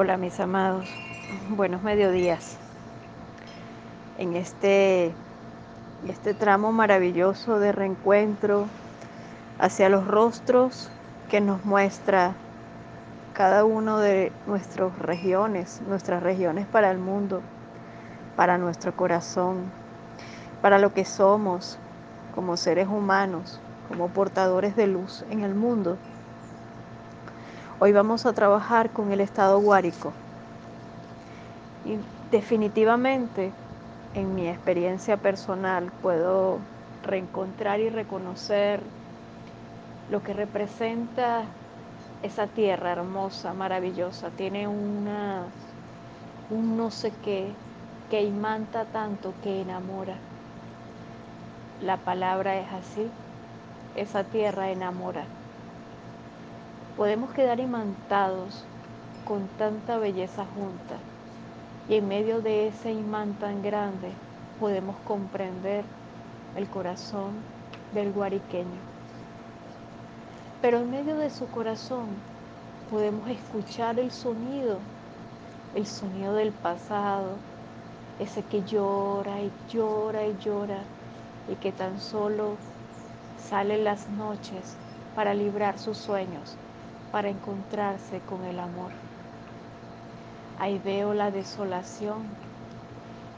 Hola mis amados, buenos mediodías. En este, este tramo maravilloso de reencuentro hacia los rostros que nos muestra cada uno de nuestras regiones, nuestras regiones para el mundo, para nuestro corazón, para lo que somos como seres humanos, como portadores de luz en el mundo. Hoy vamos a trabajar con el estado guárico. Y definitivamente, en mi experiencia personal, puedo reencontrar y reconocer lo que representa esa tierra hermosa, maravillosa. Tiene una, un no sé qué que imanta tanto que enamora. La palabra es así. Esa tierra enamora podemos quedar imantados con tanta belleza junta y en medio de ese imán tan grande podemos comprender el corazón del guariqueño. Pero en medio de su corazón podemos escuchar el sonido, el sonido del pasado, ese que llora y llora y llora y que tan solo sale las noches para librar sus sueños para encontrarse con el amor. Ahí veo la desolación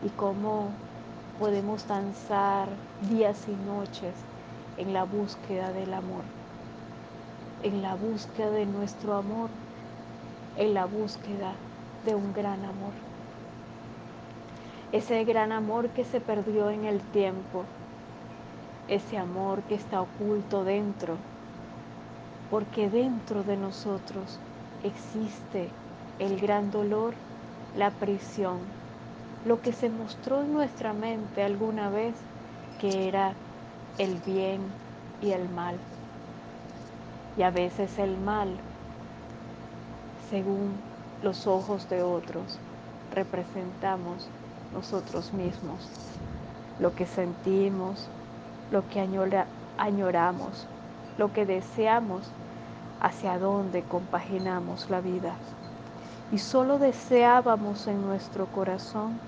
y cómo podemos danzar días y noches en la búsqueda del amor, en la búsqueda de nuestro amor, en la búsqueda de un gran amor. Ese gran amor que se perdió en el tiempo, ese amor que está oculto dentro porque dentro de nosotros existe el gran dolor, la prisión, lo que se mostró en nuestra mente alguna vez que era el bien y el mal. Y a veces el mal, según los ojos de otros, representamos nosotros mismos, lo que sentimos, lo que añoramos, lo que deseamos hacia dónde compaginamos la vida. Y solo deseábamos en nuestro corazón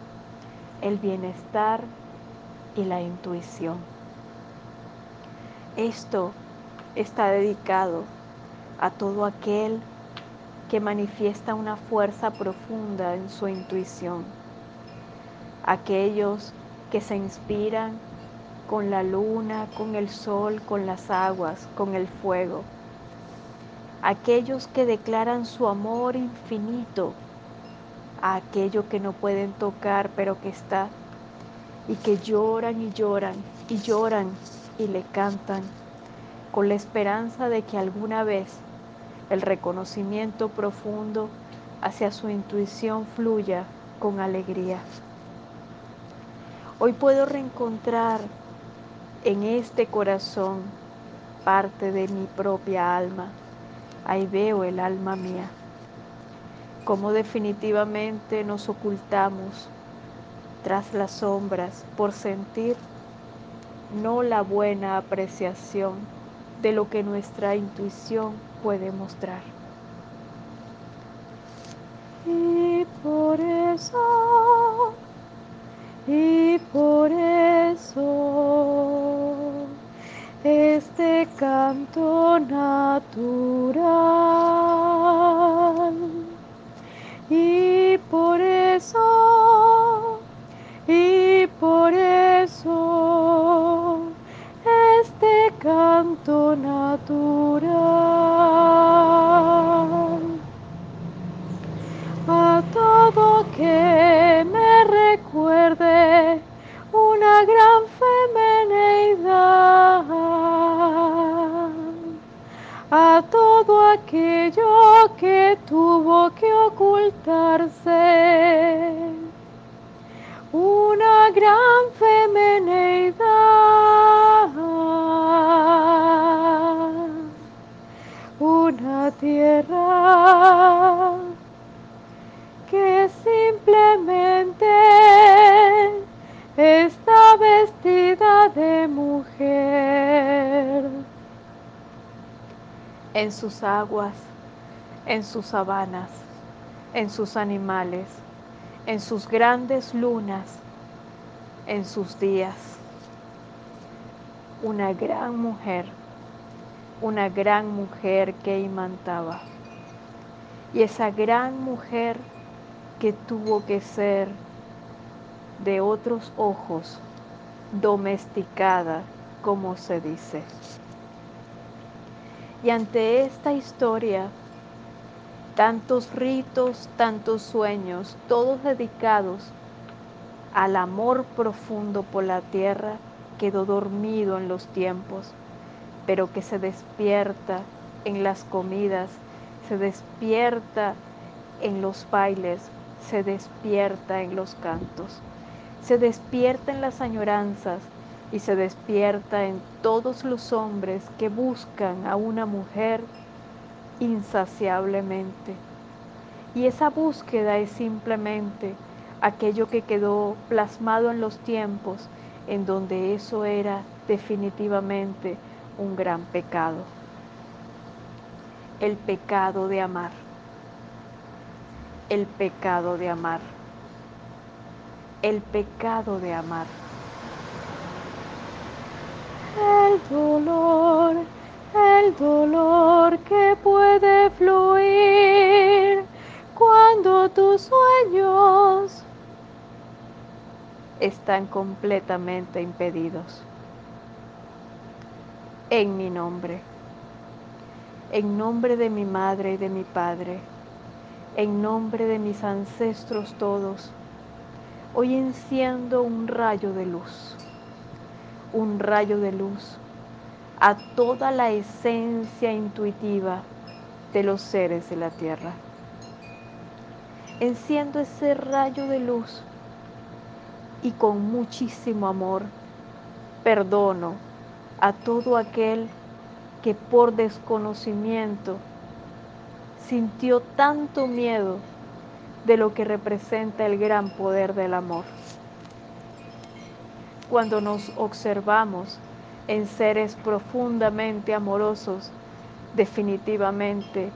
el bienestar y la intuición. Esto está dedicado a todo aquel que manifiesta una fuerza profunda en su intuición. Aquellos que se inspiran con la luna, con el sol, con las aguas, con el fuego aquellos que declaran su amor infinito a aquello que no pueden tocar pero que está y que lloran y lloran y lloran y le cantan con la esperanza de que alguna vez el reconocimiento profundo hacia su intuición fluya con alegría. Hoy puedo reencontrar en este corazón parte de mi propia alma ahí veo el alma mía. Cómo definitivamente nos ocultamos tras las sombras por sentir no la buena apreciación de lo que nuestra intuición puede mostrar. Y por eso, y por eso, este canto natural. Y por eso, todo aquello que tuvo que ocultarse. Una gran en sus aguas, en sus sabanas, en sus animales, en sus grandes lunas, en sus días. Una gran mujer, una gran mujer que imantaba. Y esa gran mujer que tuvo que ser de otros ojos, domesticada, como se dice. Y ante esta historia, tantos ritos, tantos sueños, todos dedicados al amor profundo por la tierra, quedó dormido en los tiempos, pero que se despierta en las comidas, se despierta en los bailes, se despierta en los cantos, se despierta en las añoranzas y se despierta en todos los hombres que buscan a una mujer insaciablemente. Y esa búsqueda es simplemente aquello que quedó plasmado en los tiempos en donde eso era definitivamente un gran pecado. El pecado de amar. El pecado de amar. El pecado de amar. El dolor, el dolor que puede fluir cuando tus sueños están completamente impedidos. En mi nombre, en nombre de mi madre y de mi padre, en nombre de mis ancestros todos, hoy enciendo un rayo de luz, un rayo de luz a toda la esencia intuitiva de los seres de la tierra. Enciendo ese rayo de luz y con muchísimo amor perdono a todo aquel que por desconocimiento sintió tanto miedo de lo que representa el gran poder del amor. Cuando nos observamos en seres profundamente amorosos, definitivamente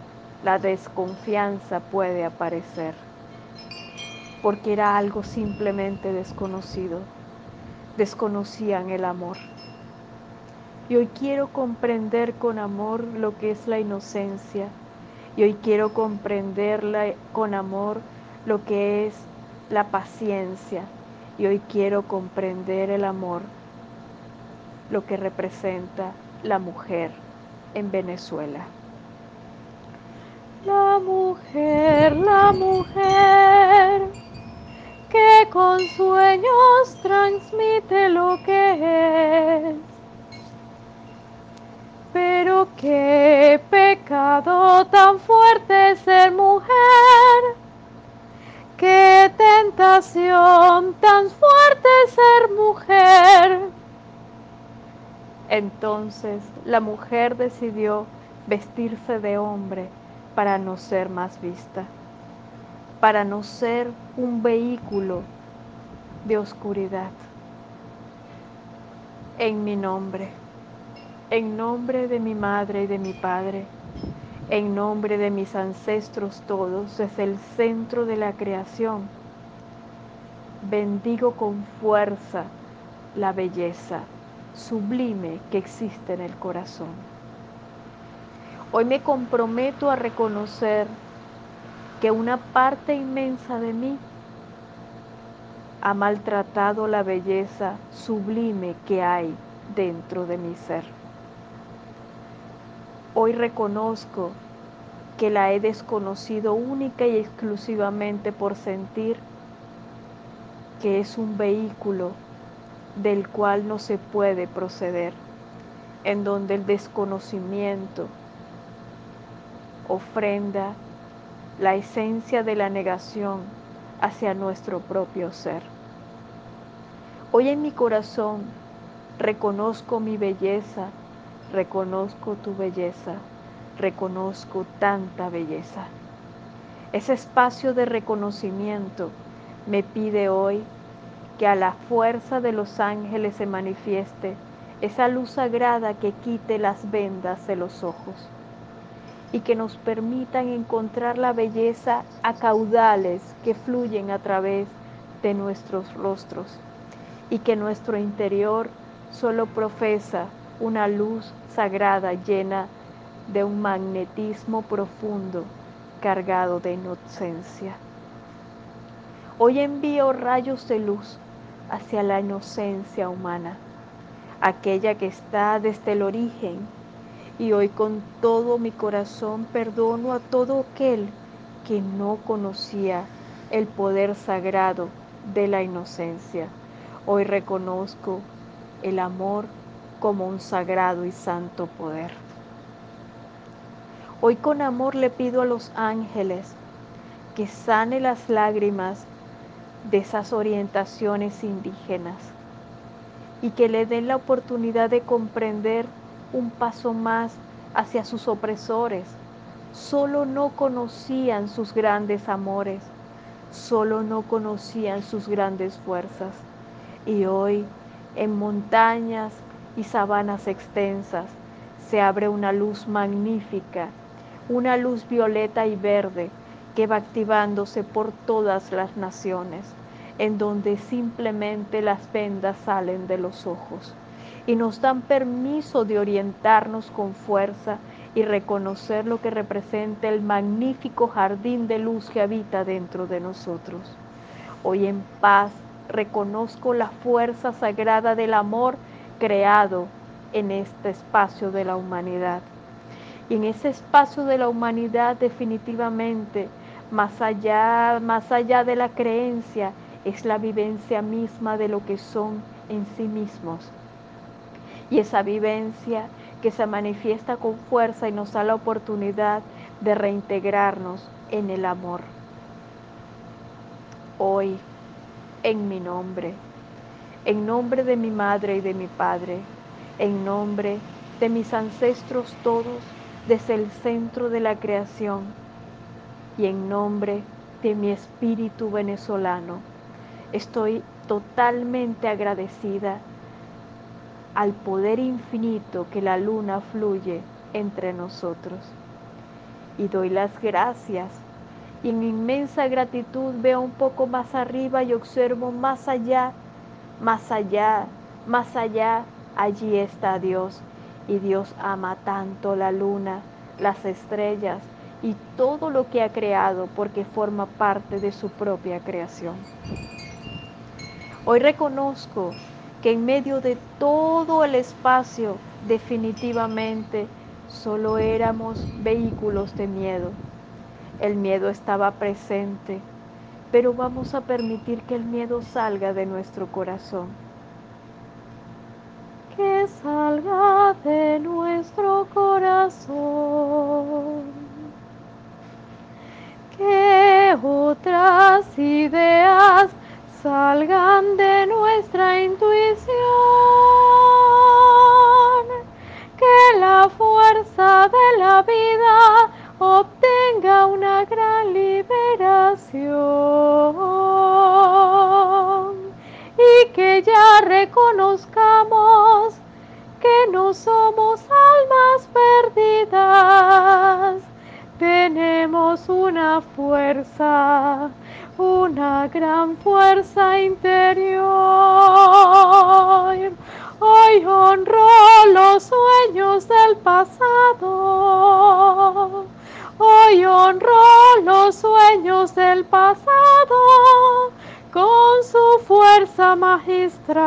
la desconfianza puede aparecer porque era algo simplemente desconocido. Desconocían el amor. Y hoy quiero comprender con amor lo que es la inocencia. Y hoy quiero comprender con amor lo que es la paciencia. Y hoy quiero comprender el amor, lo que representa la mujer en Venezuela. La mujer, la mujer que con sueños transmite lo que es. Pero qué pecado tan fuerte ser mujer, tan fuerte ser mujer. Entonces la mujer decidió vestirse de hombre para no ser más vista para no ser un vehículo de oscuridad. En mi nombre, en nombre de mi madre y de mi padre, en nombre de mis ancestros todos, desde el centro de la creación, bendigo con fuerza la belleza sublime que existe en el corazón. Hoy me comprometo a reconocer que una parte inmensa de mí ha maltratado la belleza sublime que hay dentro de mi ser. Hoy reconozco que la he desconocido única y exclusivamente por sentir que es un vehículo del cual no se puede proceder, en donde el desconocimiento ofrenda la esencia de la negación hacia nuestro propio ser. Hoy en mi corazón reconozco mi belleza, reconozco tu belleza, reconozco tanta belleza. Ese espacio de reconocimiento me pide hoy que a la fuerza de los ángeles se manifieste esa luz sagrada que quite las vendas de los ojos y que nos permitan encontrar la belleza a caudales que fluyen a través de nuestros rostros y que nuestro interior solo profesa una luz sagrada llena de un magnetismo profundo cargado de inocencia. Hoy envío rayos de luz hacia la inocencia humana, aquella que está desde el origen, y hoy con todo mi corazón perdono a todo aquel que no conocía el poder sagrado de la inocencia. Hoy reconozco el amor como un sagrado y santo poder. Hoy con amor le pido a los ángeles que sane las lágrimas de esas orientaciones indígenas y que le den la oportunidad de comprender un paso más hacia sus opresores. Solo no conocían sus grandes amores, solo no conocían sus grandes fuerzas. Y hoy, en montañas y sabanas extensas, se abre una luz magnífica una luz violeta y verde que va activándose por todas las naciones, en donde simplemente las vendas salen de los ojos y nos dan permiso de orientarnos con fuerza y reconocer lo que representa el magnífico jardín de luz que habita dentro de nosotros. Hoy en paz reconozco la fuerza sagrada del amor creado en este espacio de la humanidad y en ese espacio de la humanidad definitivamente, más allá, más allá de la creencia, es la vivencia misma de lo que son en sí mismos. Y esa vivencia que se manifiesta con fuerza y nos da la oportunidad de reintegrarnos en el amor. Hoy, en mi nombre, en nombre de mi madre y de mi padre, en nombre de mis ancestros todos, desde el centro de la creación y en nombre de mi espíritu venezolano. Estoy totalmente agradecida al poder infinito que la luna fluye entre nosotros. Y doy las gracias y en inmensa gratitud veo un poco más arriba y observo más allá, más allá, más allá, allí está Dios y Dios ama tanto la luna, las estrellas y todo lo que ha creado porque forma parte de su propia creación. Hoy reconozco que en medio de todo el espacio definitivamente solo éramos vehículos de miedo. El miedo estaba presente, pero vamos a permitir que el miedo salga de nuestro corazón que salga de nuestro corazón. Otras ideas salgan de nuestra intuición. Que la fuerza de la vida obtenga una gran liberación y que ya reconozcamos que no somos almas perdidas. Tenemos una fuerza, una gran fuerza interior. Hoy honro los sueños del pasado. Hoy honro los sueños del pasado con su fuerza magistral.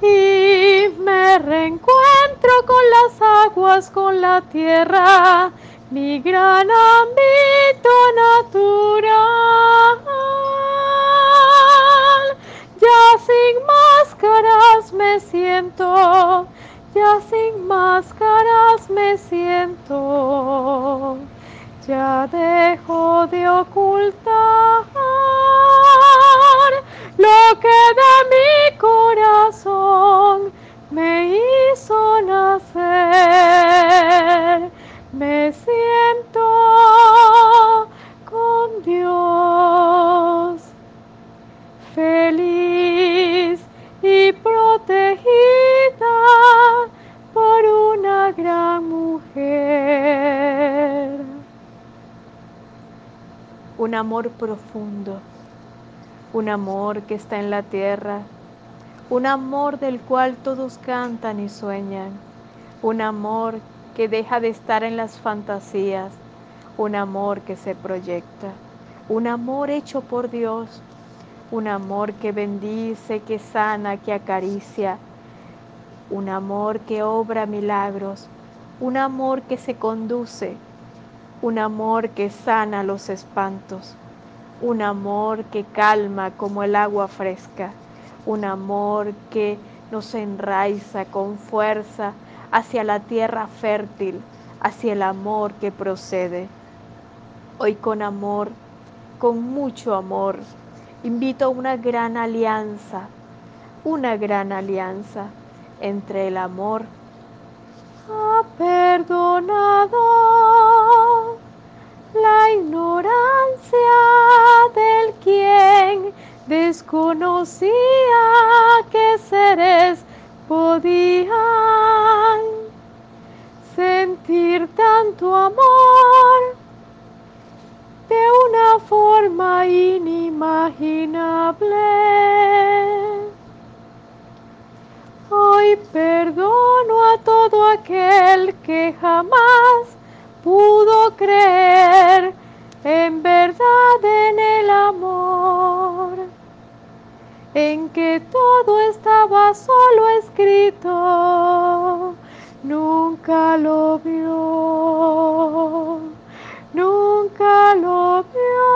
Y me reencuentro con las aguas, con la tierra, mi gran ámbito natural. Ya sin máscaras me siento, ya sin máscaras me siento ya dejo de ocultar un amor profundo, un amor que está en la tierra, un amor del cual todos cantan y sueñan, un amor que deja de estar en las fantasías, un amor que se proyecta, un amor hecho por Dios, un amor que bendice, que sana, que acaricia, un amor que obra milagros, un amor que se conduce, un amor que sana los espantos, un amor que calma como el agua fresca, un amor que nos enraiza con fuerza hacia la tierra fértil, hacia el amor que procede. Hoy con amor, con mucho amor, invito a una gran alianza, una gran alianza entre el amor ha perdonado la ignorancia del quien desconocía que lo vio, nunca lo vio,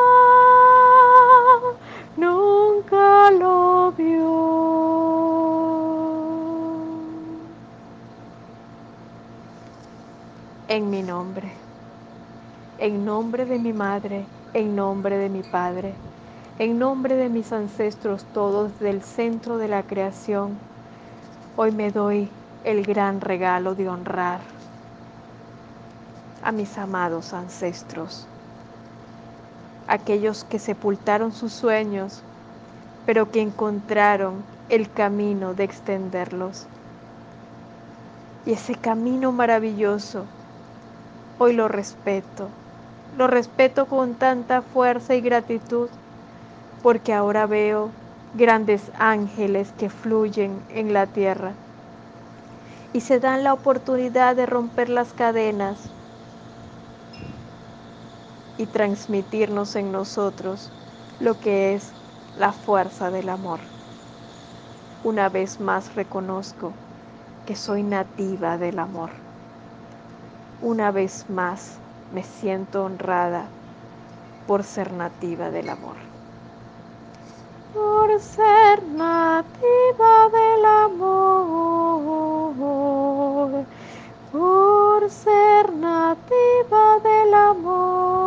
nunca lo vio. En mi nombre en nombre de mi madre, en nombre de mi padre, en nombre de mis ancestros todos del centro de la creación, hoy me doy el gran regalo de honrar a mis amados ancestros, aquellos que sepultaron sus sueños, pero que encontraron el camino de extenderlos. Y ese camino maravilloso, hoy lo respeto, lo respeto con tanta fuerza y gratitud porque ahora veo grandes ángeles que fluyen en la tierra y se dan la oportunidad de romper las cadenas y transmitirnos en nosotros lo que es la fuerza del amor. Una vez más reconozco que soy nativa del amor. Una vez más me siento honrada por ser nativa del amor. Por ser nativa del amor. Ser nativa del amor.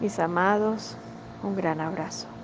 Mis amados, un gran abrazo.